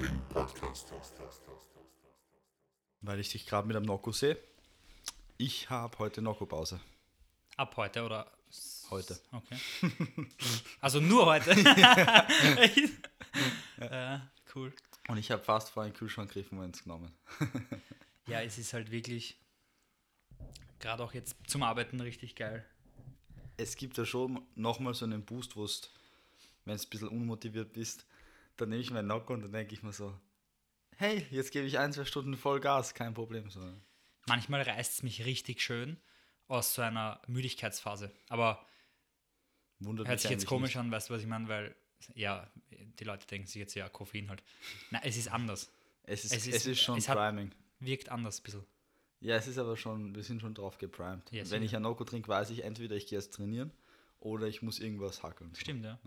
Fighting Podcast. Weil ich dich gerade mit einem Nocco sehe. Ich habe heute Nocco-Pause. Ab heute oder? Heute. Okay. Also nur heute. ja, cool. Und ich habe fast vor einen Kühlschrank gegriffen und eins genommen. Ja, es ist halt wirklich, gerade auch jetzt zum Arbeiten richtig geil. Es gibt ja schon nochmal so einen Boost, wo es, wenn du ein bisschen unmotiviert bist, dann nehme ich meinen Nocco und dann denke ich mir so, hey, jetzt gebe ich ein, zwei Stunden voll Gas, kein Problem. So. Manchmal reißt es mich richtig schön aus so einer Müdigkeitsphase. Aber Wundert hört mich sich jetzt komisch nicht. an, weißt du, was ich meine? Weil, ja, die Leute denken sich jetzt, ja, Koffein halt. Nein, es ist anders. Es ist, es es ist- ist, schon es hat- Priming. Wirkt anders ein bisschen. Ja, es ist aber schon, wir sind schon drauf geprimed. Ja, Wenn sicher. ich Nocco trinke, weiß ich entweder ich gehe jetzt trainieren oder ich muss irgendwas hackeln. So. Stimmt, ja.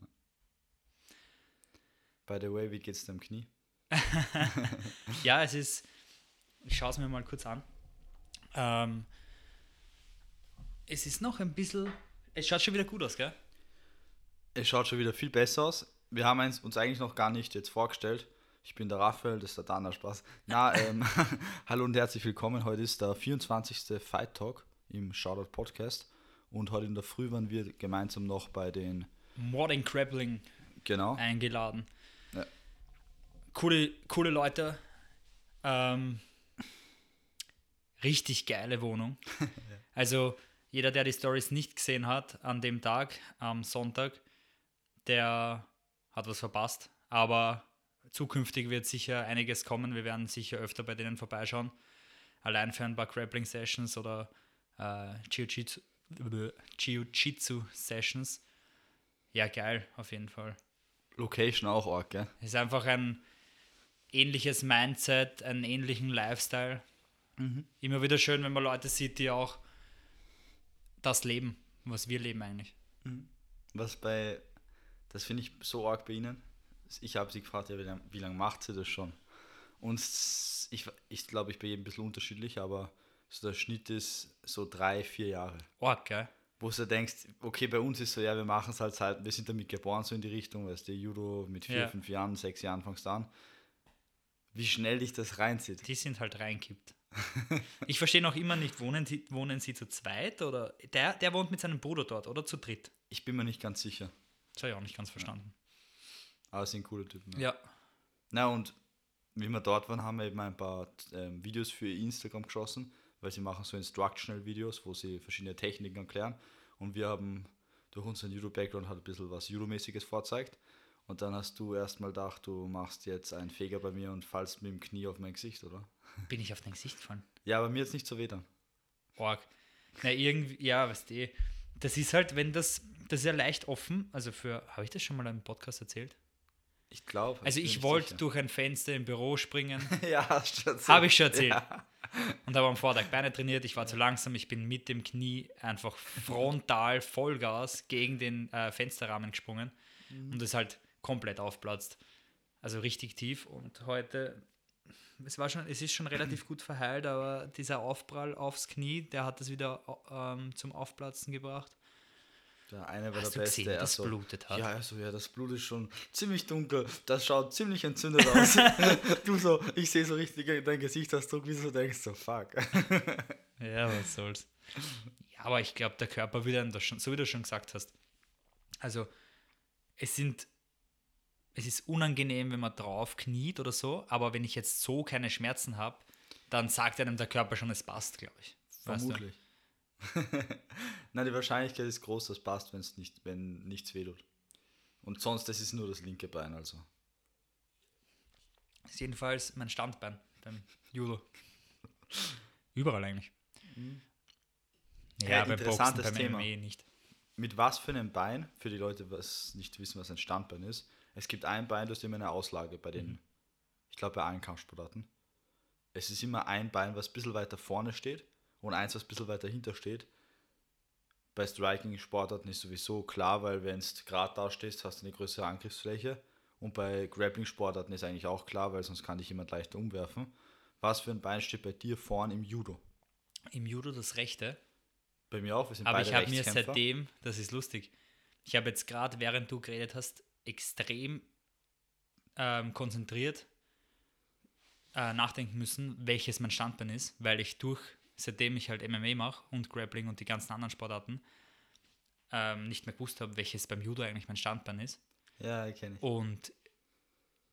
By the way, wie geht's deinem Knie? Ja, es ist. Ich schaue es mir mal kurz an. Ähm, es ist noch ein bisschen. Es schaut schon wieder gut aus, gell? Es schaut schon wieder viel besser aus. Wir haben uns eigentlich noch gar nicht jetzt vorgestellt. Ich bin der Raphael, das ist der Dana Spaß. Na, ähm, hallo und herzlich willkommen. Heute ist der 24. Fight Talk im Shoutout Podcast. Und heute in der Früh waren wir gemeinsam noch bei den, Modern Grappling genau, eingeladen. Coole, coole Leute. Ähm, richtig geile Wohnung. Also jeder, der die Stories nicht gesehen hat an dem Tag, am Sonntag, der hat was verpasst. Aber zukünftig wird sicher einiges kommen. Wir werden sicher öfter bei denen vorbeischauen. Allein für ein paar Grappling Sessions oder äh, Jiu-Jitsu Sessions. Ja, geil, auf jeden Fall. Location auch arg, gell? Ist einfach ein ähnliches Mindset, einen ähnlichen Lifestyle. Immer wieder schön, wenn man Leute sieht, die auch das leben, was wir leben eigentlich. Was bei, das finde ich so arg bei Ihnen. Ich habe sie gefragt, ja, wie lange lang macht sie das schon? Und ich, ich glaube, ich bin jedem ein bisschen unterschiedlich, aber so der Schnitt ist so drei, vier Jahre. Org, gell? Wo du denkst, okay, bei uns ist so, ja, wir machen es halt wir sind damit geboren, so in die Richtung, weißt du, Judo mit vier, Ja. fünf Jahren, sechs Jahren fangst du an. Wie schnell dich das reinzieht. Die sind halt reinkippt. ich verstehe noch immer nicht, wohnen, sie- wohnen sie zu zweit oder der, der wohnt mit seinem Bruder dort oder zu dritt? Ich bin mir nicht ganz sicher, Das habe ich auch nicht ganz verstanden. aber es sind coole Typen. Ja. Na und wie wir dort waren, haben wir eben ein paar ähm, Videos für ihr Instagram geschossen, weil sie machen so Instructional Videos, wo sie verschiedene Techniken erklären. Und wir haben durch unseren Judo-Background halt ein bisschen was Judo-mäßiges vorzeigt. Und dann hast du erstmal gedacht, du machst jetzt einen Feger bei mir und fallst mit dem Knie auf mein Gesicht, oder? Bin ich auf dein Gesicht gefallen? Ja, aber mir jetzt nicht so weh dann. Org. Na, irgendwie, ja, weißt du, das ist halt, wenn das, das ist ja leicht offen, also für, habe ich das schon mal im Podcast erzählt? Ich glaube. Also ich wollte durch ein Fenster im Büro springen, Ja, hast du erzählt. habe ich schon erzählt. Ja. Und habe am Vortag Beine trainiert, ich war zu langsam, ich bin mit dem Knie einfach frontal Vollgas gegen den äh, Fensterrahmen gesprungen und es halt komplett aufplatzt. Also richtig tief und heute, es war schon, es ist schon relativ gut verheilt, aber dieser Aufprall aufs Knie, der hat es wieder ähm, zum Aufplatzen gebracht. Der eine war Hast der Beste. gesehen, das so, blutet hat? Ja, also ja, das Blut ist schon ziemlich dunkel. Das schaut ziemlich entzündet aus. du so, ich sehe so richtig dein Gesichtsausdruck, wie du so denkst, so fuck. Ja, was soll's. Ja, aber ich glaube, der Körper will einem das schon, so wie du schon gesagt hast. Also, es sind, es ist unangenehm, wenn man drauf kniet oder so, aber wenn ich jetzt so keine Schmerzen habe, dann sagt einem der Körper schon, es passt, glaube ich. Vermutlich. Nein, die Wahrscheinlichkeit ist groß, dass passt, wenn's nicht, wenn nichts wehtut. Und sonst, das ist nur das linke Bein, also. Das ist jedenfalls mein Standbein beim Judo. Überall eigentlich. Ja, Ja, beim Boxen, interessantes beim Thema. MMA nicht. Mit was für einem Bein, für die Leute, was nicht wissen, was ein Standbein ist, es gibt ein Bein, das ist immer eine Auslage bei den, ich glaube bei allen Kampfsportarten. Es ist immer ein Bein, was ein bisschen weiter vorne steht und eins, was ein bisschen weiter hinter steht. Bei Striking-Sportarten ist sowieso klar, weil wenn du gerade da stehst, hast du eine größere Angriffsfläche. Und bei Grappling-Sportarten ist eigentlich auch klar, weil sonst kann dich jemand leichter umwerfen. Was für ein Bein steht bei dir vorn im Judo? Im Judo das rechte, Bei mir auch, wir sind Aber beide ich habe mir seitdem, das ist lustig, ich habe jetzt gerade, während du geredet hast, extrem ähm, konzentriert äh, nachdenken müssen, welches mein Standbein ist, weil ich durch, seitdem ich halt MMA mache und Grappling und die ganzen anderen Sportarten, ähm, nicht mehr gewusst habe, welches beim Judo eigentlich mein Standbein ist. Ja, kenne ich. Und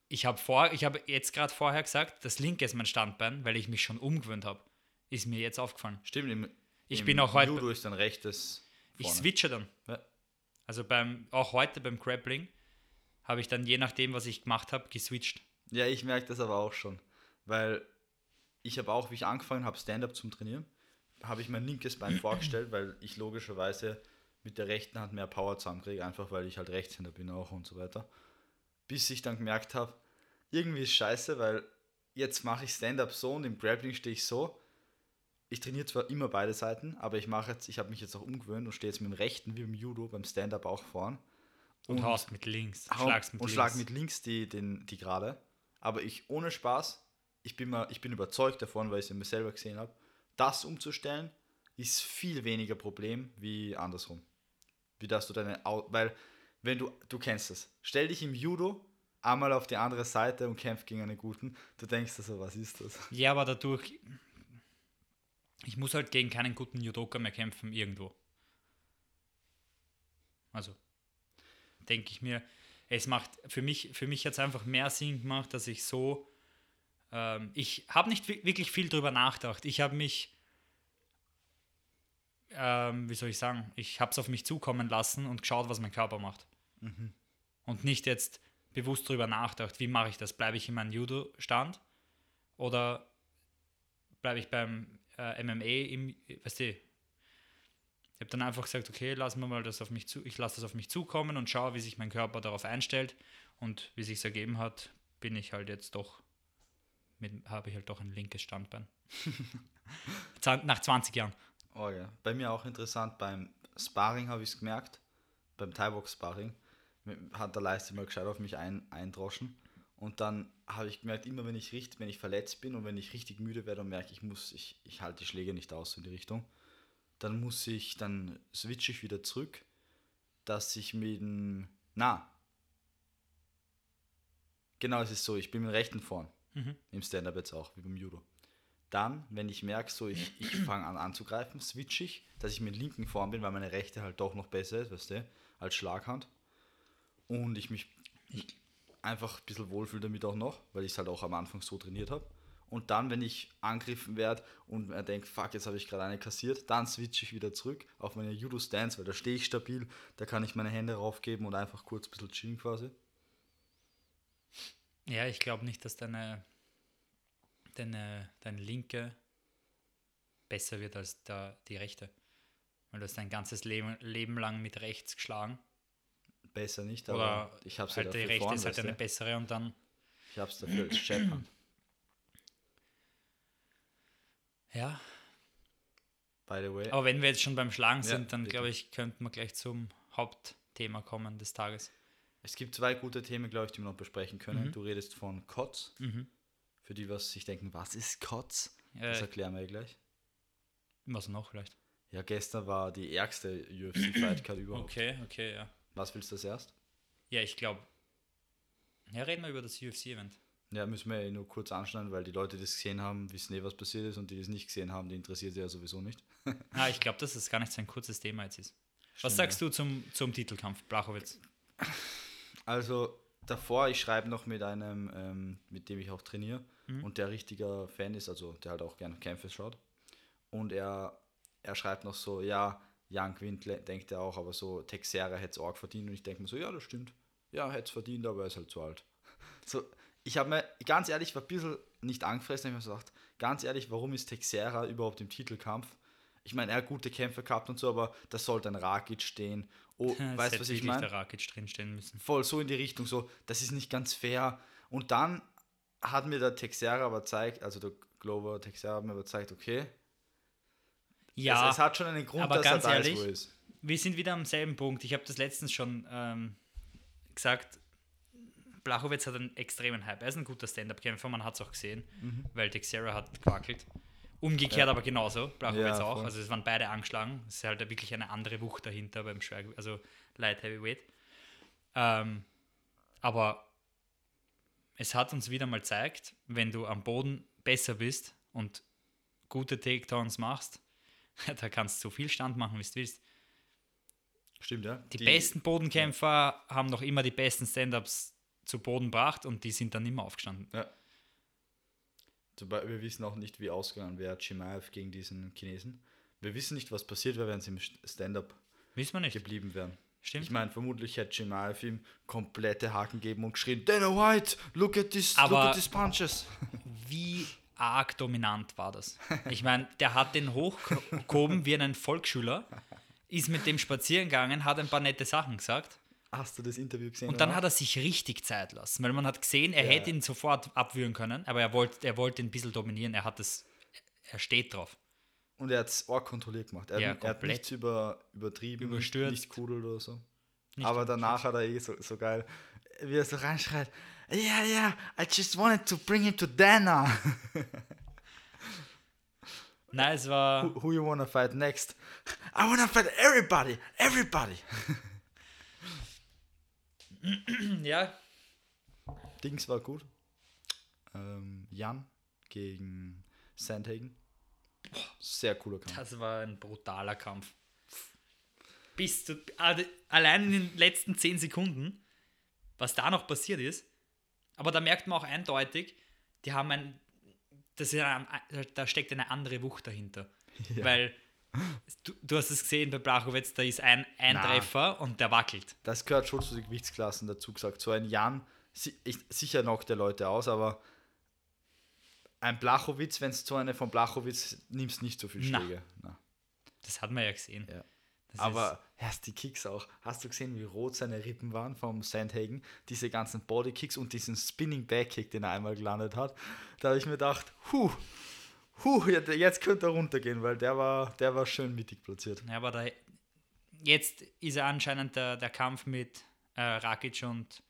ich habe vor, ich habe jetzt gerade vorher gesagt, das linke ist mein Standbein, weil ich mich schon umgewöhnt habe. Ist mir jetzt aufgefallen. Stimmt, im, Ich im bin auch heute- Judo ist dann rechtes. Ich vorne. switche dann. Ja. Also beim, auch heute beim Grappling habe ich dann je nachdem, was ich gemacht habe, geswitcht. Ja, ich merke das aber auch schon. Weil ich habe auch, wie ich angefangen habe, Stand-up zum Trainieren, habe ich mein linkes Bein vorgestellt, weil ich logischerweise mit der rechten Hand mehr Power zusammenkriege, einfach weil ich halt Rechtshänder bin auch und so weiter. Bis ich dann gemerkt habe, irgendwie ist scheiße, weil jetzt mache ich Stand-up so und im Grappling stehe ich so. Ich trainiere zwar immer beide Seiten, aber ich mache jetzt, ich habe mich jetzt auch umgewöhnt und stehe jetzt mit dem rechten wie im Judo beim Stand-up auch vorn. Und, haust mit links. hau- Schlagst mit und links. schlag mit links die, den, die gerade. Aber ich ohne Spaß, ich bin, mal, ich bin überzeugt davon, weil ich es mir selber gesehen habe, das umzustellen ist viel weniger Problem wie andersrum. Wie dass du deine, weil wenn du, du kennst das, stell dich im Judo einmal auf die andere Seite und kämpf gegen einen guten, du denkst also, was ist das? Ja, aber dadurch, ich muss halt gegen keinen guten Judoka mehr kämpfen irgendwo. Also, denke ich mir, es macht für mich, für mich jetzt einfach mehr Sinn gemacht, dass ich so, ähm, ich habe nicht wi- wirklich viel drüber nachgedacht. Ich habe mich, ähm, wie soll ich sagen, ich habe es auf mich zukommen lassen und geschaut, was mein Körper macht. Und nicht jetzt bewusst drüber nachgedacht, wie mache ich das? Bleibe ich in meinem Judo-Stand oder bleibe ich beim äh, MMA im, weißt du, ich habe dann einfach gesagt, okay, lassen wir mal das auf mich zu, ich lasse das auf mich zukommen und schaue, wie sich mein Körper darauf einstellt und wie sich es ergeben hat, bin ich halt jetzt doch, habe ich halt doch ein linkes Standbein. Nach 20 Jahren. Oh ja. Bei mir auch interessant, beim Sparring habe ich es gemerkt, beim Thai-Box-Sparring hat der Leiste mal gescheit auf mich ein, eindroschen und dann habe ich gemerkt, immer wenn ich richtig, wenn ich verletzt bin und wenn ich richtig müde werde und merke, ich muss, ich, ich halte die Schläge nicht aus in die Richtung, dann muss ich, dann switche ich wieder zurück, dass ich mit dem, na, genau, es ist so, ich bin mit dem rechten vorn, im Stand-Up jetzt auch, wie beim Judo. Dann, wenn ich merke, so ich, ich fange an anzugreifen, switche ich, dass ich mit dem linken vorn bin, weil meine rechte halt doch noch besser ist, weißt du, als Schlaghand. Und ich mich einfach ein bisschen wohlfühle damit auch noch, weil ich es halt auch am Anfang so trainiert habe. Und dann, wenn ich angegriffen werde und mir denke, fuck, jetzt habe ich gerade eine kassiert, dann switche ich wieder zurück auf meine Judo-Stance, weil da stehe ich stabil, da kann ich meine Hände raufgeben und einfach kurz ein bisschen chillen quasi. Ja, ich glaube nicht, dass deine, deine, deine linke besser wird als der, die rechte. Weil du hast dein ganzes Leben, Leben lang mit rechts geschlagen. Besser nicht, aber Oder ich habe es halt ja die rechte ist halt eine bessere und dann. Ich habe es dafür als Jab-Hand. Ja. By the way. Aber wenn wir jetzt schon beim Schlagen Ja, sind, dann bitte. glaube ich, könnten wir gleich zum Hauptthema kommen des Tages. Es gibt zwei gute Themen, glaube ich, die wir noch besprechen können. Mhm. Du redest von COTS. Mhm. Für die, was sich denken, was ist COTS? Äh, Das erklären wir gleich. was noch vielleicht? Ja, gestern war die ärgste UFC-Fight-Card überhaupt. Okay, okay, ja. Was willst du das erst? Ja, ich glaube. Ja, reden wir über das UFC-Event. Ja, müssen wir eh nur kurz anschneiden, weil die Leute, die das gesehen haben, wissen eh, was passiert ist und die, die es nicht gesehen haben, die interessiert sie ja sowieso nicht. Ah, ich glaube, dass es gar nicht so ein kurzes Thema jetzt ist. Was Stimmt, sagst du zum, zum Titelkampf, Blachowitz? Also davor, ich schreibe noch mit einem, ähm, mit dem ich auch trainiere Mhm. und der richtiger Fan ist, also der halt auch gerne Kämpfe schaut. Und er, er schreibt noch so, ja, Jan gewinnt, le- denkt er auch, aber so Texera hätte es auch verdient. Und ich denke mir so, ja, das stimmt. Ja, hätte es verdient, aber er ist halt zu alt. So, ich habe mir, ganz ehrlich, war ein bisschen nicht angefressen, ich habe mir gesagt, ganz ehrlich, warum ist Texera überhaupt im Titelkampf? Ich meine, er hat gute Kämpfe gehabt und so, aber da sollte ein Rakic stehen. Oh, Es weißt du, was ich meine? der Rakic drinstehen müssen. voll so in die Richtung, so, das ist nicht ganz fair. Und dann hat mir der Texera aber gezeigt, also der Glover Texera hat mir aber gezeigt, okay, Ja, es, es hat schon einen Grund, aber dass er ganz da ehrlich, er ist. wir sind wieder am selben Punkt. Ich habe das letztens schon ähm, gesagt. Blachowitz hat einen extremen Hype. Er ist ein guter Stand-Up-Kämpfer, man hat es auch gesehen, weil Texera hat gewackelt. Umgekehrt Mhm. Ja. aber genauso, Blachowitz Ja, auch. voll. Also es waren beide angeschlagen. Es ist halt wirklich eine andere Wucht dahinter beim Schwer, also Light Heavyweight. Ähm, aber es hat uns wieder mal gezeigt, wenn du am Boden besser bist und gute Takedowns machst, da kannst du so viel Stand machen, wie du willst. Stimmt, ja. Die, besten Bodenkämpfer haben noch immer die besten Stand-ups zu Boden gebracht und die sind dann immer aufgestanden. Ja. Wir wissen auch nicht, wie ausgegangen wäre Chimaev gegen diesen Chinesen. Wir wissen nicht, was passiert wäre, wenn sie im Stand-up geblieben wären. Stimmt. Ich meine, vermutlich hätte Chimaev ihm komplette Haken gegeben und geschrien, Dana White, look at this, Aber- look at these punches. Wie arg dominant war das? Ich meine, der hat den hochgehoben wie einen Volksschüler, ist mit dem spazieren gegangen, hat ein paar nette Sachen gesagt Hast du das Interview gesehen? und dann oder? hat er sich richtig Zeit lassen, weil man hat gesehen, er Ja. hätte ihn sofort abwürgen können, aber er wollte er wollte ihn ein bisschen dominieren, er hat es, er steht drauf. Und er hat es auch kontrolliert gemacht. Er, Ja, hat- er hat nichts über, übertrieben, Überstürzt. nicht kudelt oder so. Nicht Aber danach hat er eh so, so geil, wie er so reinschreit, yeah, yeah, I just wanted to bring him to Dana. Nein, es war who, who you wanna fight next? I wanna fight everybody, everybody. ja, Dings war gut. Ähm, Jan gegen Sandhagen. Sehr cooler Kampf. das war ein brutaler Kampf. Bis zu, alle- allein in den letzten 10 Sekunden, was da noch passiert ist, aber da merkt man auch eindeutig, die haben ein, das ist ein, da steckt eine andere Wucht dahinter. Ja. Weil du, du hast es gesehen bei Blachowitz, da ist ein, ein Na. Treffer und der wackelt. Das gehört schon zu den Gewichtsklassen dazu gesagt. So ein Jan, si ich, sicher knockt der Leute aus, aber ein Blachowitz, wenn es so eine von Blachowitz nimmst, nicht so viel Na. Schläge. Na. Das hat man ja gesehen. Ja. Aber erst die Kicks auch. Hast du gesehen, wie rot seine Rippen waren vom Sandhagen? Diese ganzen Bodykicks und diesen Spinning Backkick, den er einmal gelandet hat. Da habe ich mir gedacht, huh, huh, jetzt- könnte er runtergehen, weil der war, der war schön mittig platziert. Ja, aber da, jetzt ist ja anscheinend der, der Kampf mit äh, Rakic und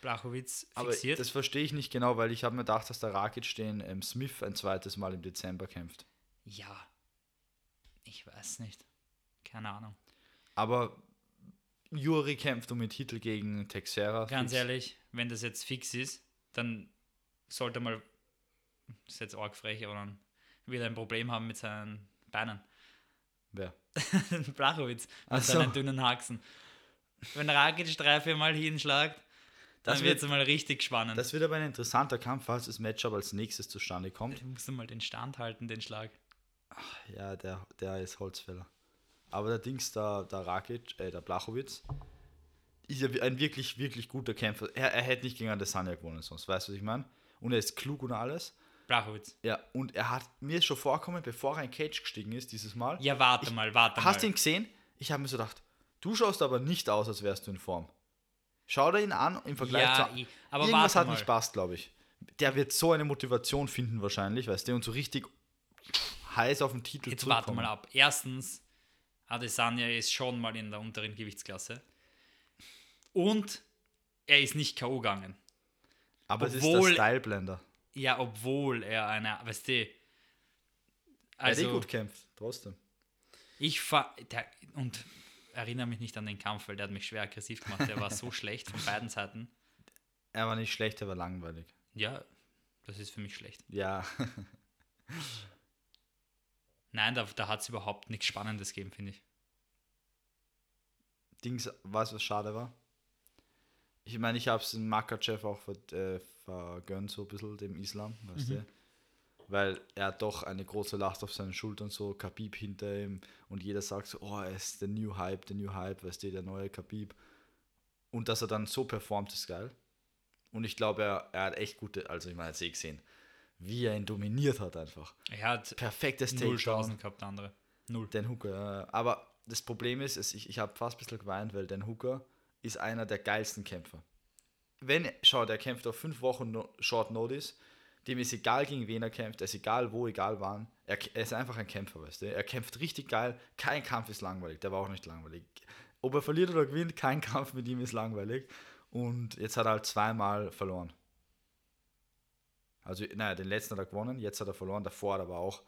Blachowitz Aber fixiert. das verstehe ich nicht genau, weil ich habe mir gedacht, dass der Rakic den ähm, Smith ein zweites Mal im Dezember kämpft. ja, ich weiß nicht. Keine Ahnung. Aber Juri kämpft um den Titel gegen Texera. Ganz fix. ehrlich, wenn das jetzt fix ist, dann sollte mal, das ist jetzt arg frech, aber dann wieder ein Problem haben mit seinen Beinen. Wer? Blachowitz Ach mit so. seinen dünnen Haxen. Wenn Rakic drei, vier Mal hinschlagt, dann Das wird es mal richtig spannend. Das wird aber ein interessanter Kampf, falls das Matchup als nächstes zustande kommt. Du musst mal den Stand halten, den Schlag. Ja, der, der ist Holzfäller. Aber der Dings, der, der Rakic, äh, der Blachowitz, ist ja ein wirklich, wirklich guter Kämpfer. Er, er hätte nicht gegen Adesanya gewonnen sonst, weißt du, was ich meine? Und er ist klug und alles. Blachowitz. Ja, und er hat mir ist schon vorkommen, bevor er in Cage gestiegen ist, dieses Mal. Ja, warte Ich- mal, warte Hast du mal. ihn gesehen? Ich habe mir so gedacht, du schaust aber nicht aus, als wärst du in Form. Schau dir ihn an im Vergleich Ja, zu. ich- aber Irgendwas hat mal. nicht passt, glaube ich. Der wird so eine Motivation finden, wahrscheinlich, weißt du, und so richtig heiß auf den Titel Jetzt warte mal ab. Erstens, Adesanya ist schon mal in der unteren Gewichtsklasse. Und er ist nicht K.O. gegangen. Aber es ist Obwohl- der Styleblender. Ja, obwohl er eine, weißt du, Er hat eh also gut kämpft, trotzdem. ich fahr, der, und erinnere mich nicht an den Kampf, weil der hat mich schwer aggressiv gemacht. Der war so schlecht von beiden Seiten. Er war nicht schlecht, er war langweilig. Ja, das ist für mich schlecht. Ja, Nein, da, da hat es überhaupt nichts Spannendes gegeben, finde ich. Dings, weißt du, was schade war? Ich meine, ich habe es in Makachev auch äh, vergönnt, so ein bisschen dem Islam, weißt Mhm. du? Weil er doch eine große Last auf seinen Schultern, so Khabib hinter ihm und jeder sagt so, oh, er ist der New Hype, der New Hype, weißt du, der neue Khabib. Und dass er dann so performt, ist geil. Und ich glaube, er, er hat echt gute, also ich meine, jetzt eh gesehen, wie er ihn dominiert hat einfach. Er hat Perfektes Takedown. Chancen gehabt, der andere. Null. Dan Hooker, aber das Problem ist, ich, ich habe fast ein bisschen geweint, weil Dan Hooker ist einer der geilsten Kämpfer. Wenn, schau, der kämpft auf fünf Wochen no, Short Notice, dem ist egal, gegen wen er kämpft, er ist egal wo, egal wann. Er, er ist einfach ein Kämpfer, weißt du. Er kämpft richtig geil, kein Kampf ist langweilig, der war auch nicht langweilig. Ob er verliert oder gewinnt, kein Kampf mit ihm ist langweilig. Und jetzt hat er halt zweimal verloren. Also, naja, den letzten hat er gewonnen, jetzt hat er verloren, davor hat er aber auch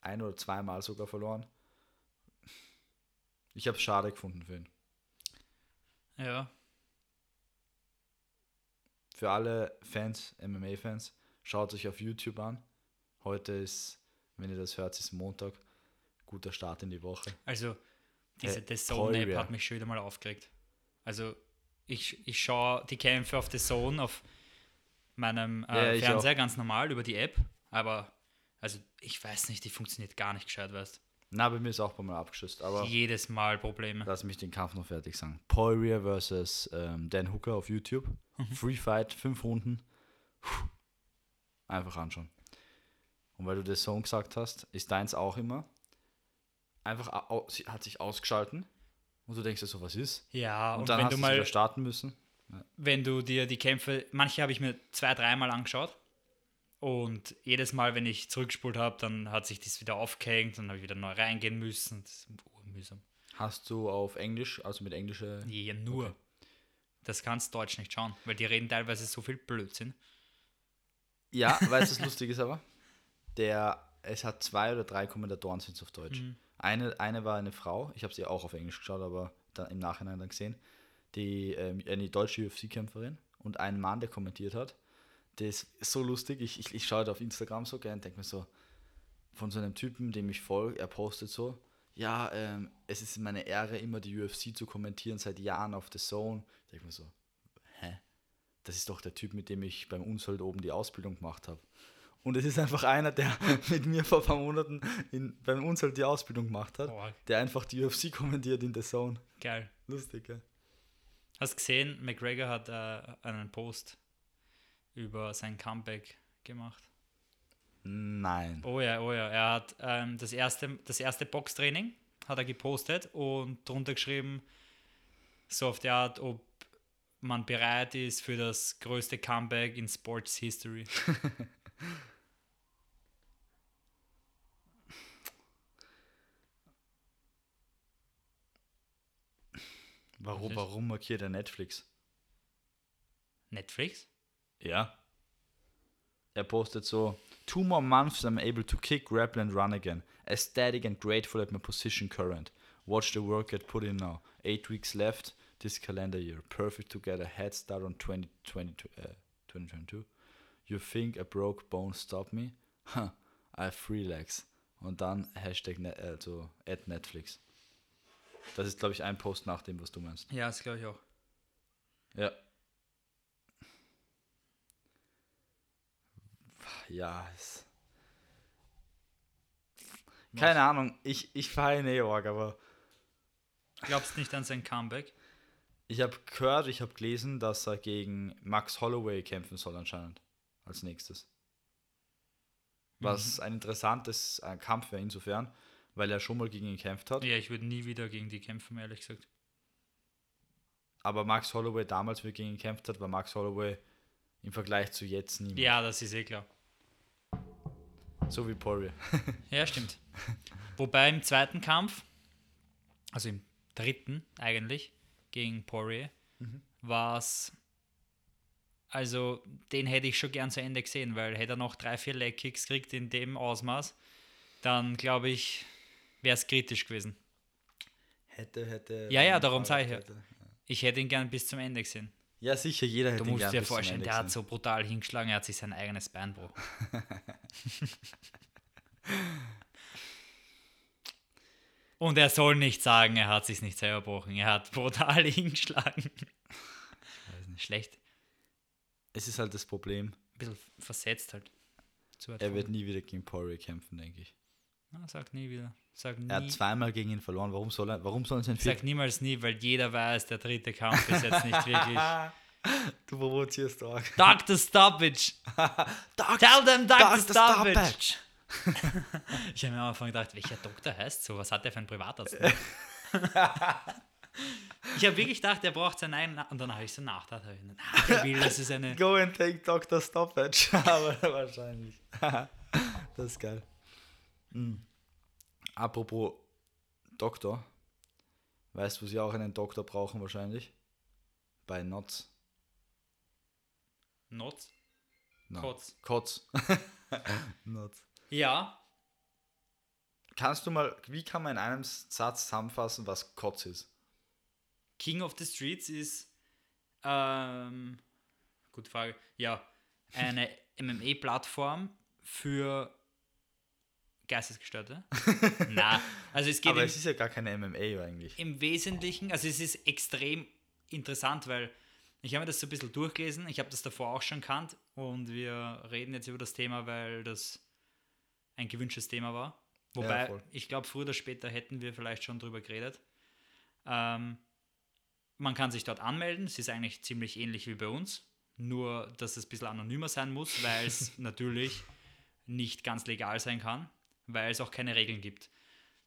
ein oder zweimal sogar verloren. Ich habe es schade gefunden für ihn. Ja. Für alle Fans, MMA-Fans, schaut euch auf YouTube an. Heute ist, wenn ihr das hört, ist Montag. Guter Start in die Woche. Also, diese Äh, The Zone-App hat mich schon wieder mal aufgeregt. Also, ich, ich schaue die Kämpfe auf The Zone auf meinem Ja, äh, ich Fernseher ganz normal über die App, aber also ich weiß nicht, die funktioniert gar nicht gescheit, weißt Na, bei mir ist auch ein paar Mal abgeschüsst, aber Jedes Mal Probleme. lass mich den Kampf noch fertig sagen. Poirier versus ähm, Dan Hooker auf YouTube. Free Fight, fünf Runden. Puh. Einfach anschauen. Und weil du das Song gesagt hast, ist deins auch immer. Einfach hat sich ausgeschalten und du denkst dir so, was ist? Ja, Und, und, dann wenn hast du mal wieder starten müssen. wenn du dir die Kämpfe, manche habe ich mir zwei, dreimal angeschaut und jedes Mal, wenn ich zurückgespult habe, dann hat sich das wieder aufgehängt und habe ich wieder neu reingehen müssen. Das ist urmühsam. Hast du auf Englisch, also mit englische. Ja, nur. Okay. Das kannst Deutsch nicht schauen, weil die reden teilweise so viel Blödsinn. Ja, weißt du, was lustig ist aber? Der, es hat zwei oder drei Kommentatoren sind auf Deutsch. Mhm. Eine, eine war eine Frau, ich habe sie auch auf Englisch geschaut, aber dann im Nachhinein dann gesehen, die ähm, eine deutsche UFC-Kämpferin und ein Mann, der kommentiert hat. Der ist so lustig. Ich, ich, ich schaue da auf Instagram so gerne und denke mir so, von so einem Typen, dem ich folge, er postet so, ja, ähm, es ist meine Ehre, immer die UFC zu kommentieren, seit Jahren auf The Zone. Ich denke mir so, hä? Das ist doch der Typ, mit dem ich beim Unsold oben die Ausbildung gemacht habe. Und es ist einfach einer, der mit mir vor ein paar Monaten in, beim Unsold die Ausbildung gemacht hat, Boah, der einfach die UFC kommentiert in The Zone. geil. Lustig, ja. Hast gesehen, McGregor hat äh, einen Post über sein Comeback gemacht. Nein. Oh ja, oh ja. Er hat ähm, das erste, das erste Boxtraining hat er gepostet und drunter geschrieben, so auf die Art, ob man bereit ist für das größte Comeback in Sports History. Warum, warum markiert er Netflix? Netflix? Ja. Er postet so, two more months I'm able to kick, grapple and run again. Ecstatic and grateful at my position current. Watch the work I put in now. Eight weeks left this calendar year. Perfect to get a head start on 2022. Uh, 2022. You think a broke bone stopped me? Huh, I have three legs. Und dann Hashtag, ne also at Netflix. Das ist, glaube ich, ein Post nach dem, was du meinst. Ja, das glaube ich auch. Ja. Ja, es. Keine Ahnung, ich, ich feiere Neorg, aber Glaubst nicht an sein Comeback? ich habe gehört, ich habe gelesen, dass er gegen Max Holloway kämpfen soll anscheinend. Als nächstes. Was ein interessantes äh, Kampf wäre insofern, weil er schon mal gegen ihn gekämpft hat. Ja, ich würde nie wieder gegen die kämpfen, ehrlich gesagt. Aber Max Holloway damals, wie er gegen ihn gekämpft hat, war Max Holloway im Vergleich zu jetzt niemand. Ja, das ist eh klar. So wie Poirier. Ja, stimmt. Wobei im zweiten Kampf, also im dritten eigentlich, gegen Poirier, war es, also den hätte ich schon gern zu Ende gesehen, weil hätte er noch drei, vier Leg-Kicks kriegt in dem Ausmaß, dann glaube ich, wäre es kritisch gewesen. Hätte, hätte. Ja, ja, darum sag ich ja. Ich hätte ihn gern bis zum Ende gesehen. Ja, sicher, jeder hätte Du musst dir vorstellen, der hat so brutal hingeschlagen, er hat sich sein eigenes Bein gebrochen. Und er soll nicht sagen, er hat sich nicht selber gebrochen. Er hat brutal hingeschlagen. Schlecht. Es ist halt das Problem, Ein bisschen versetzt halt. Er wird nie wieder gegen Poirier kämpfen, denke ich. Na, sag nie wieder. Sag, nie, Er hat zweimal gegen ihn verloren. Warum soll er, warum soll er sein sag niemals nie, weil jeder weiß, der dritte Kampf ist jetzt nicht wirklich. Du provozierst auch. Dr. Stoppage! Tell them Dr. Stoppage! Ich habe mir am Anfang gedacht, welcher Doktor heißt so? Was hat der für einen Privatarzt? ich habe wirklich gedacht, er braucht seinen eigenen. Und dann habe ich so nachgedacht, hab ich gedacht, ah, der will, das ist eine. Go and take Dr. Stoppage. Aber wahrscheinlich. das ist geil. Mhm. Apropos Doktor. Weißt du, wo sie auch einen Doktor brauchen wahrscheinlich? Bei Notz. Not? No. Kotz. Kotz. Notz. Ja, Kannst du mal, wie kann man in einem Satz zusammenfassen, was Kotz ist? King of the Streets ist ähm, gute Frage. Ja, eine MMA-Plattform für Geistesgestörte? Na, also es geht Aber im, es ist ja gar keine MMA eigentlich. im Wesentlichen, also es ist extrem interessant, weil ich habe mir das so ein bisschen durchgelesen. Ich habe das davor auch schon kannt und wir reden jetzt über das Thema, weil das ein gewünschtes Thema war. Wobei, voll. ich glaube, früher oder später hätten wir vielleicht schon drüber geredet. Ähm, man kann sich dort anmelden. Es ist eigentlich ziemlich ähnlich wie bei uns. Nur, dass es ein bisschen anonymer sein muss, weil es natürlich nicht ganz legal sein kann, weil es auch keine Regeln gibt.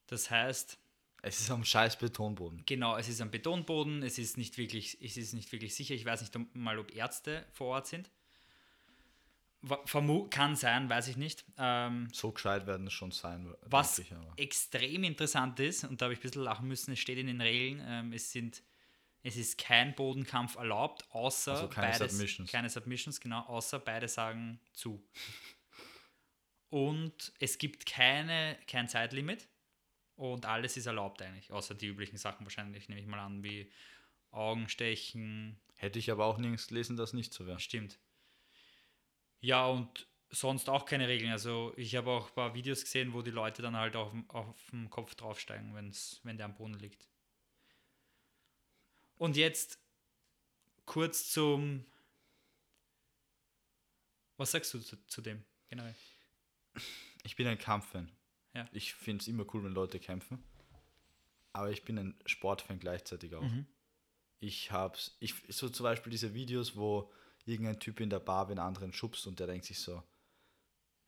Das heißt, Es ist am scheiß Betonboden. Genau, es ist am Betonboden, es ist nicht wirklich, es ist nicht wirklich sicher. Ich weiß nicht mal, ob Ärzte vor Ort sind. Kann sein, weiß ich nicht. Ähm, So gescheit werden es schon sein. was ich extrem interessant ist, und da habe ich ein bisschen lachen müssen, es steht in den Regeln, ähm, es, sind, es ist kein Bodenkampf erlaubt, außer Also keine beide, Submissions. keine Submissions, genau, außer beide sagen zu. Und es gibt keine, kein Zeitlimit und alles ist erlaubt eigentlich, außer die üblichen Sachen wahrscheinlich, nehme ich mal an, wie Augenstechen, Hätte ich aber auch nirgends gelesen, dass nicht so wäre. Stimmt. Ja, und sonst auch keine Regeln. Also ich habe auch ein paar Videos gesehen, wo die Leute dann halt auf, dem- auf dem Kopf draufsteigen, wenn's, wenn der am Boden liegt. Und jetzt kurz zum... Was sagst du zu, zu dem? Genau. Ich bin ein Kampffan. Ja. Ich finde es immer cool, wenn Leute kämpfen. Aber ich bin ein Sportfan gleichzeitig auch. Mhm. Ich hab's, ich, so zum Beispiel diese Videos, wo irgendein Typ in der Bar den anderen schubst und der denkt sich so,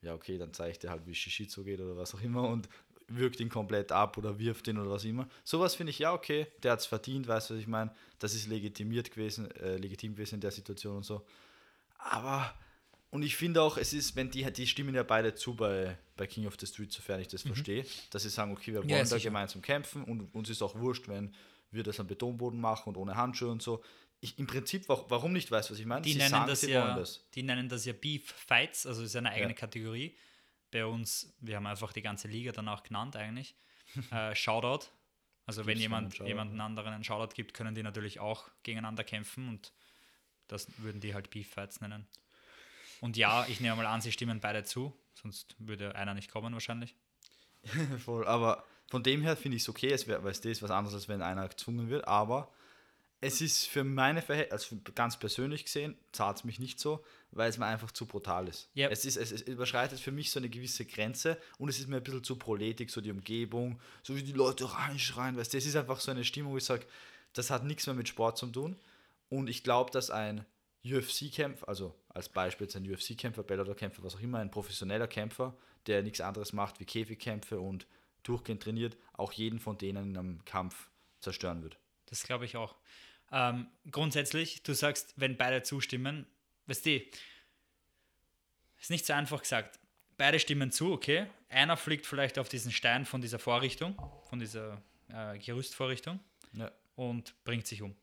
ja okay, dann zeige ich dir halt, wie Shishitsu geht oder was auch immer und wirkt ihn komplett ab oder wirft ihn oder was immer. Sowas finde ich, ja okay, der hat es verdient, weißt du, was ich meine? Das ist legitimiert gewesen, äh, legitim gewesen in der Situation und so. Aber, und ich finde auch, es ist, wenn die, die stimmen ja beide zu bei, bei King of the Street, sofern ich das verstehe, dass sie sagen, okay, wir wollen Mhm. Ja, da sicher. gemeinsam kämpfen und uns ist auch wurscht, wenn wir das am Betonboden machen und ohne Handschuhe und so. Ich, Im Prinzip, wa- warum nicht, weißt du, was ich meine? Die Sie nennen, sagen, das ja, wollen das. die nennen das ja Beef Fights, also ist eine eigene Ja. Kategorie. Bei uns, wir haben einfach die ganze Liga danach genannt eigentlich. äh, Shoutout. Also wenn Gibt's jemand einen Shoutout, jemanden anderen einen Shoutout gibt, können die natürlich auch gegeneinander kämpfen und das würden die halt Beef Fights nennen. Und ja, ich nehme mal an, sie stimmen beide zu, sonst würde einer nicht kommen wahrscheinlich. Voll, aber von dem her finde ich es okay, es wär, weil das ist was anderes, als wenn einer gezwungen wird, aber es ist für meine Verhältnisse, also ganz persönlich gesehen, zahlt es mich nicht so, weil es mir einfach zu brutal ist. Yep. Es, ist es, es überschreitet für mich so eine gewisse Grenze und es ist mir ein bisschen zu proletig, so die Umgebung, so wie die Leute reinschreien, weißt du, es ist einfach so eine Stimmung, wo ich sage, das hat nichts mehr mit Sport zu tun und ich glaube, dass ein UFC-Kämpfer, also als Beispiel jetzt ein UFC-Kämpfer, Bellator-Kämpfer, was auch immer, ein professioneller Kämpfer, der nichts anderes macht wie Käfigkämpfe und durchgehend trainiert, auch jeden von denen in einem Kampf zerstören wird. Das glaube ich auch. Ähm, grundsätzlich, du sagst, wenn beide zustimmen, weißt du, ist nicht so einfach gesagt. Beide stimmen zu, okay. Einer fliegt vielleicht auf diesen Stein von dieser Vorrichtung, von dieser äh, Gerüstvorrichtung Ja. und bringt sich um.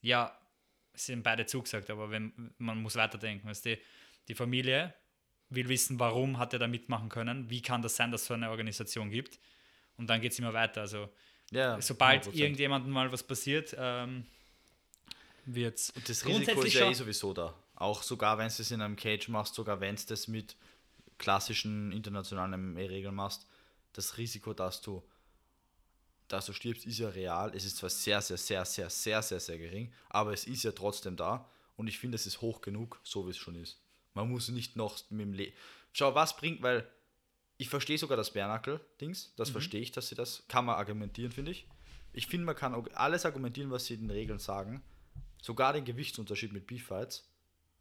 Ja, sind beide zugesagt, aber wenn, man muss weiterdenken. Weißt du, die Familie will wissen, warum hat er da mitmachen können, wie kann das sein, dass es so eine Organisation gibt. Und dann geht es immer weiter. Also Ja, sobald 100%. irgendjemandem mal was passiert, ähm, wird es das Risiko ist ja eh sowieso da. Auch sogar, wenn du es in einem Cage machst, sogar wenn du das mit klassischen internationalen MMA-Regeln machst, das Risiko, dass du, dass du stirbst, ist ja real. Es ist zwar sehr, sehr, sehr, sehr, sehr, sehr, sehr gering, aber es ist ja trotzdem da. Und ich finde, es ist hoch genug, so wie es schon ist. Man muss nicht noch mit dem Le Schau, was bringt, weil ich verstehe sogar das Bärnackel-Dings, das verstehe ich, dass sie das, kann man argumentieren, finde ich. Ich finde, man kann alles argumentieren, was sie in den Regeln sagen. Sogar den Gewichtsunterschied mit Beeffights.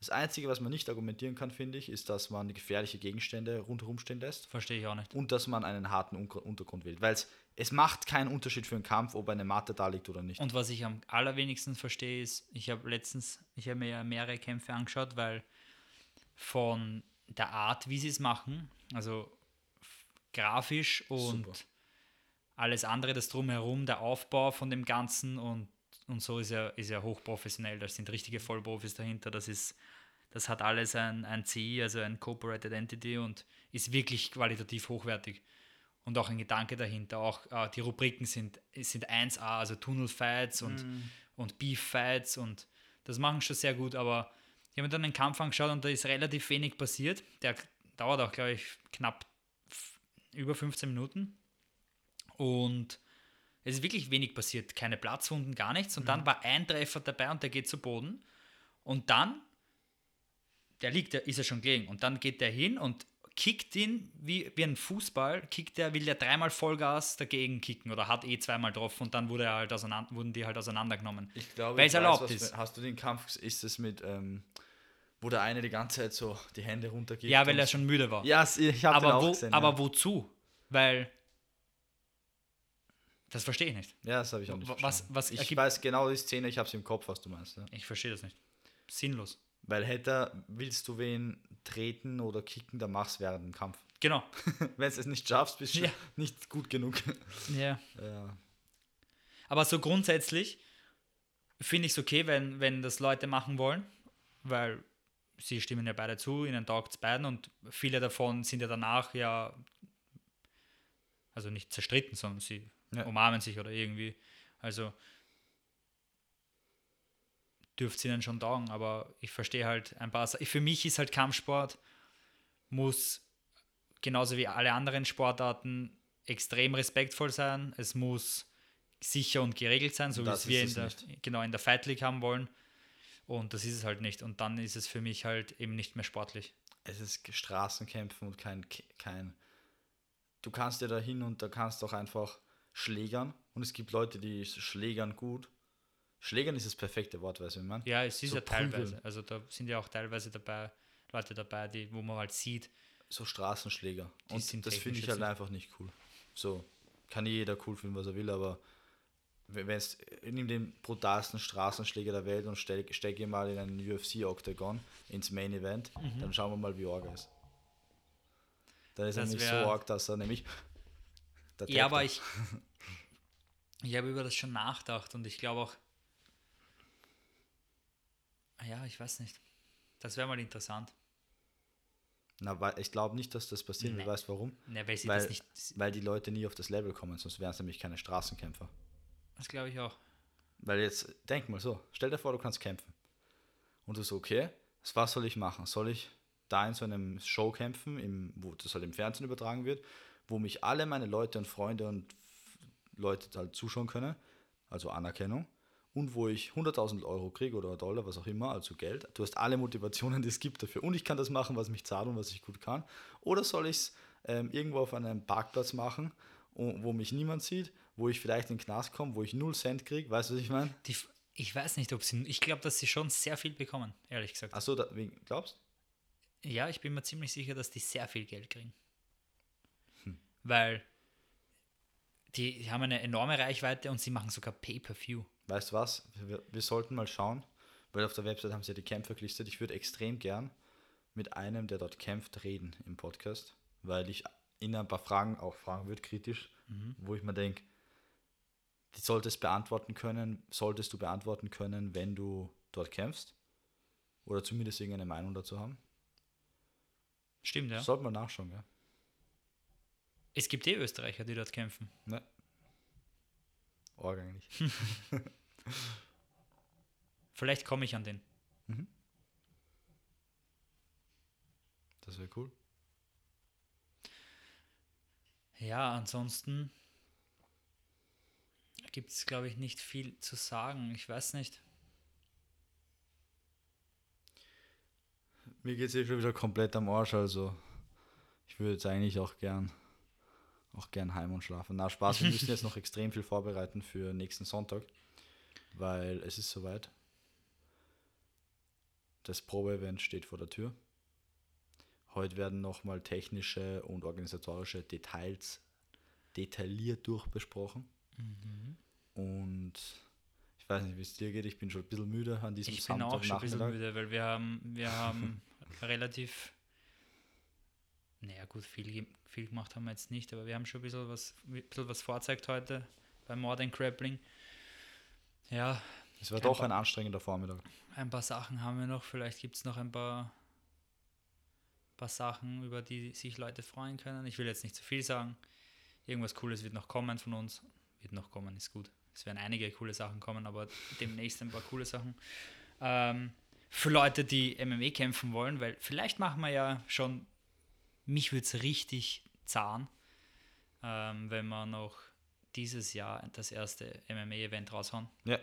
Das Einzige, was man nicht argumentieren kann, finde ich, ist, dass man gefährliche Gegenstände rundherum stehen lässt Verstehe ich auch nicht. und dass man einen harten Un Untergrund wählt. Weil es, es macht keinen Unterschied für einen Kampf, ob eine Matte da liegt oder nicht. Und was ich am allerwenigsten verstehe, ist, ich habe letztens, ich habe mir ja mehrere Kämpfe angeschaut, weil von der Art, wie sie es machen, also grafisch und Super. alles andere, das drumherum, der Aufbau von dem Ganzen und, und so ist ja, ist ja hochprofessionell. Da sind richtige Vollprofis dahinter. Das ist, das hat alles ein, ein CI, also ein Corporate Identity und ist wirklich qualitativ hochwertig. Und auch ein Gedanke dahinter. Auch äh, die Rubriken sind, sind 1A, also Tunnel-Fights und, und Beef-Fights und das machen schon sehr gut, aber Ich habe mir dann den Kampf angeschaut und da ist relativ wenig passiert. Der dauert auch, glaube ich, knapp über 15 Minuten. Und es ist wirklich wenig passiert. Keine Platzwunden, gar nichts. Und mhm. dann war ein Treffer dabei und der geht zu Boden. Und dann, der liegt, der ist ja schon gelegen. Und dann geht der hin und kickt ihn wie, wie ein Fußball, kickt der, will der dreimal Vollgas dagegen kicken oder hat eh zweimal getroffen und dann wurde er halt auseinander, wurden die halt auseinandergenommen. Ich glaube, weil es erlaubt ist. Hast du den Kampf, ist es mit, ähm, wo der eine die ganze Zeit so die Hände runtergeht? Ja, weil er schon müde war. Ja, ich habe aber, wo, gesehen, aber ja. wozu? Weil das verstehe ich nicht. Ja, das habe ich auch nicht was, was Ich weiß genau die Szene, ich habe sie im Kopf, was du meinst. Ja. Ich verstehe das nicht. Sinnlos. Weil hätte, willst du wen treten oder kicken, dann mach's während dem Kampf. Genau. Wenn du es nicht schaffst, bist du ja. nicht gut genug. Ja. ja. Aber so grundsätzlich finde ich es okay, wenn, wenn das Leute machen wollen, weil sie stimmen ja beide zu, ihnen taugt es beiden und viele davon sind ja danach ja, also nicht zerstritten, sondern sie ja. umarmen sich oder irgendwie. Also dürfte es ihnen schon taugen, aber ich verstehe halt ein paar Für mich ist halt Kampfsport, muss genauso wie alle anderen Sportarten extrem respektvoll sein. Es muss sicher und geregelt sein, so wie es wir in der, genau in der Fight League haben wollen. Und das ist es halt nicht. Und dann ist es für mich halt eben nicht mehr sportlich. Es ist Straßenkämpfen und kein, kein. Du kannst ja da hin und da kannst auch einfach schlägern. Und es gibt Leute, die schlägern gut. Schlägern ist das perfekte Wort, weißt du, wie man? Ja, es ist so ja teilweise. Also da sind ja auch teilweise dabei Leute dabei, die, wo man halt sieht. So Straßenschläger. Und das finde ich halt einfach nicht cool. So, kann jeder cool finden, was er will, aber wenn es nimm den brutalsten Straßenschläger der Welt und steck, steck ihn mal in einen UFC-Octagon ins Main Event, mhm. dann schauen wir mal, wie arg er ist. Dann ist das er nämlich so arg, dass er nämlich. Ja, aber ich. Ich habe über das schon nachgedacht und ich glaube auch. Ja, ich weiß nicht. Das wäre mal interessant. Na, weil ich glaube nicht, dass das passiert. Nee. Du weißt warum? Nee, weil, weil, nicht, weil die Leute nie auf das Level kommen, sonst wären es nämlich keine Straßenkämpfer. Das glaube ich auch. Weil jetzt, denk mal so, stell dir vor, du kannst kämpfen. Und du so, okay, was soll ich machen? Soll ich da in so einem Show kämpfen, im, wo das halt im Fernsehen übertragen wird, wo mich alle meine Leute und Freunde und Leute halt zuschauen können, also Anerkennung, und wo ich 100.000 Euro kriege oder Dollar, was auch immer, also Geld. Du hast alle Motivationen, die es gibt dafür. Und ich kann das machen, was mich zahlt und was ich gut kann. Oder soll ich es ähm, irgendwo auf einem Parkplatz machen, wo mich niemand sieht wo ich vielleicht in den Knast komme, wo ich null Cent kriege, weißt du, was ich meine? Ich weiß nicht, ob sie, ich glaube, dass sie schon sehr viel bekommen, ehrlich gesagt. Achso, glaubst du? Ja, ich bin mir ziemlich sicher, dass die sehr viel Geld kriegen. Hm. Weil die, die, haben eine enorme Reichweite und sie machen sogar Pay-Per-View. Weißt du was? Wir, wir, sollten mal schauen, weil auf der Website haben sie ja die Kämpfer gelistet. Ich würde extrem gern mit einem, der dort kämpft, reden im Podcast, weil ich ihn ein paar Fragen auch fragen würde, kritisch, mhm. wo ich mir denke, die solltest beantworten können, solltest du beantworten können, wenn du dort kämpfst. Oder zumindest irgendeine Meinung dazu haben. Stimmt, ja. Sollte man nachschauen, ja. Es gibt eh Österreicher, die dort kämpfen. Ne. Org eigentlich. Vielleicht komme ich an den. Mhm. Das wäre cool. Ja, ansonsten gibt es, glaube ich, nicht viel zu sagen. Ich weiß nicht. Mir geht es eh schon wieder komplett am Arsch, also ich würde jetzt eigentlich auch gern auch gern heim und schlafen. Na, Spaß, wir müssen jetzt noch extrem viel vorbereiten für nächsten Sonntag, weil es ist soweit. Das Probeevent steht vor der Tür. Heute werden nochmal technische und organisatorische Details detailliert durchbesprochen. Mhm. Und ich weiß nicht, wie es dir geht, ich bin schon ein bisschen müde an diesem Ich bin auch schon ein bisschen müde, weil wir haben, wir haben relativ, naja gut, viel, viel gemacht haben wir jetzt nicht, aber wir haben schon ein bisschen was, ein bisschen was vorzeigt heute bei Modern Grappling. Ja. Es war doch ein anstrengender Vormittag. Ein paar Sachen haben wir noch, vielleicht gibt es noch ein paar, paar Sachen, über die sich Leute freuen können. Ich will jetzt nicht zu viel sagen. Irgendwas Cooles wird noch kommen von uns. Wird noch kommen, ist gut. Es werden einige coole Sachen kommen, aber demnächst ein paar coole Sachen. Ähm, für Leute, die MMA kämpfen wollen, weil vielleicht machen wir ja schon, mich würde es richtig zahn, ähm, wenn wir noch dieses Jahr das erste MMA-Event raushauen. Ja.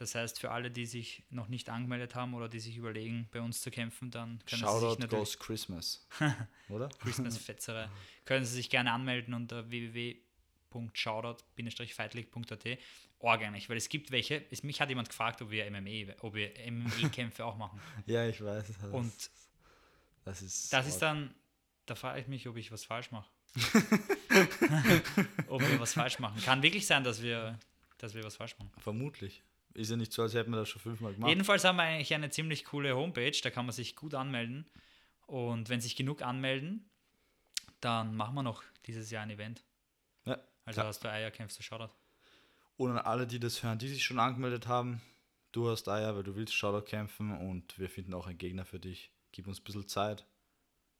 Das heißt, für alle, die sich noch nicht angemeldet haben oder die sich überlegen, bei uns zu kämpfen, dann können sie Shoutout sich natürlich goes Christmas. Oder? Christmas-Fetzerei, können sie sich gerne anmelden unter www.shoutout-feitlich.at. Org eigentlich, weil es gibt welche, es, mich hat jemand gefragt, ob wir MMA, ob wir MMA-Kämpfe auch machen. Ja, ich weiß. Das, Und das ist. das ist dann, da frage ich mich, ob ich was falsch mache. ob wir was falsch machen. Kann wirklich sein, dass wir, dass wir was falsch machen. Vermutlich. Ist ja nicht so, als hätten wir das schon fünfmal gemacht. Jedenfalls haben wir eigentlich eine ziemlich coole Homepage, da kann man sich gut anmelden. Und wenn sich genug anmelden, dann machen wir noch dieses Jahr ein Event. Ja, Also hast du Eier, kämpfst du Shoutout. Und an alle, die das hören, die sich schon angemeldet haben, du hast Eier, weil du willst Shoutout kämpfen und wir finden auch einen Gegner für dich. Gib uns ein bisschen Zeit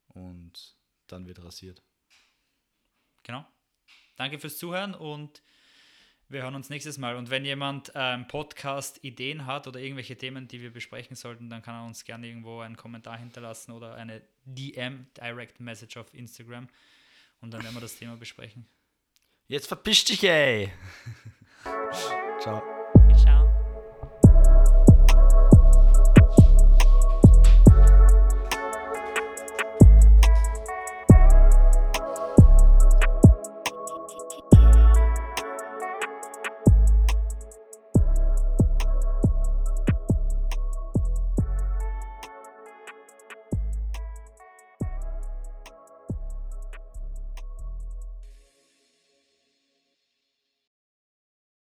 und dann wird rasiert. Genau. Danke fürs Zuhören und wir hören uns nächstes Mal. Und wenn jemand ähm, Podcast-Ideen hat oder irgendwelche Themen, die wir besprechen sollten, dann kann er uns gerne irgendwo einen Kommentar hinterlassen oder eine DM, Direct Message auf Instagram. Und dann werden wir das Thema besprechen. Jetzt verpisch dich, ey! Ciao.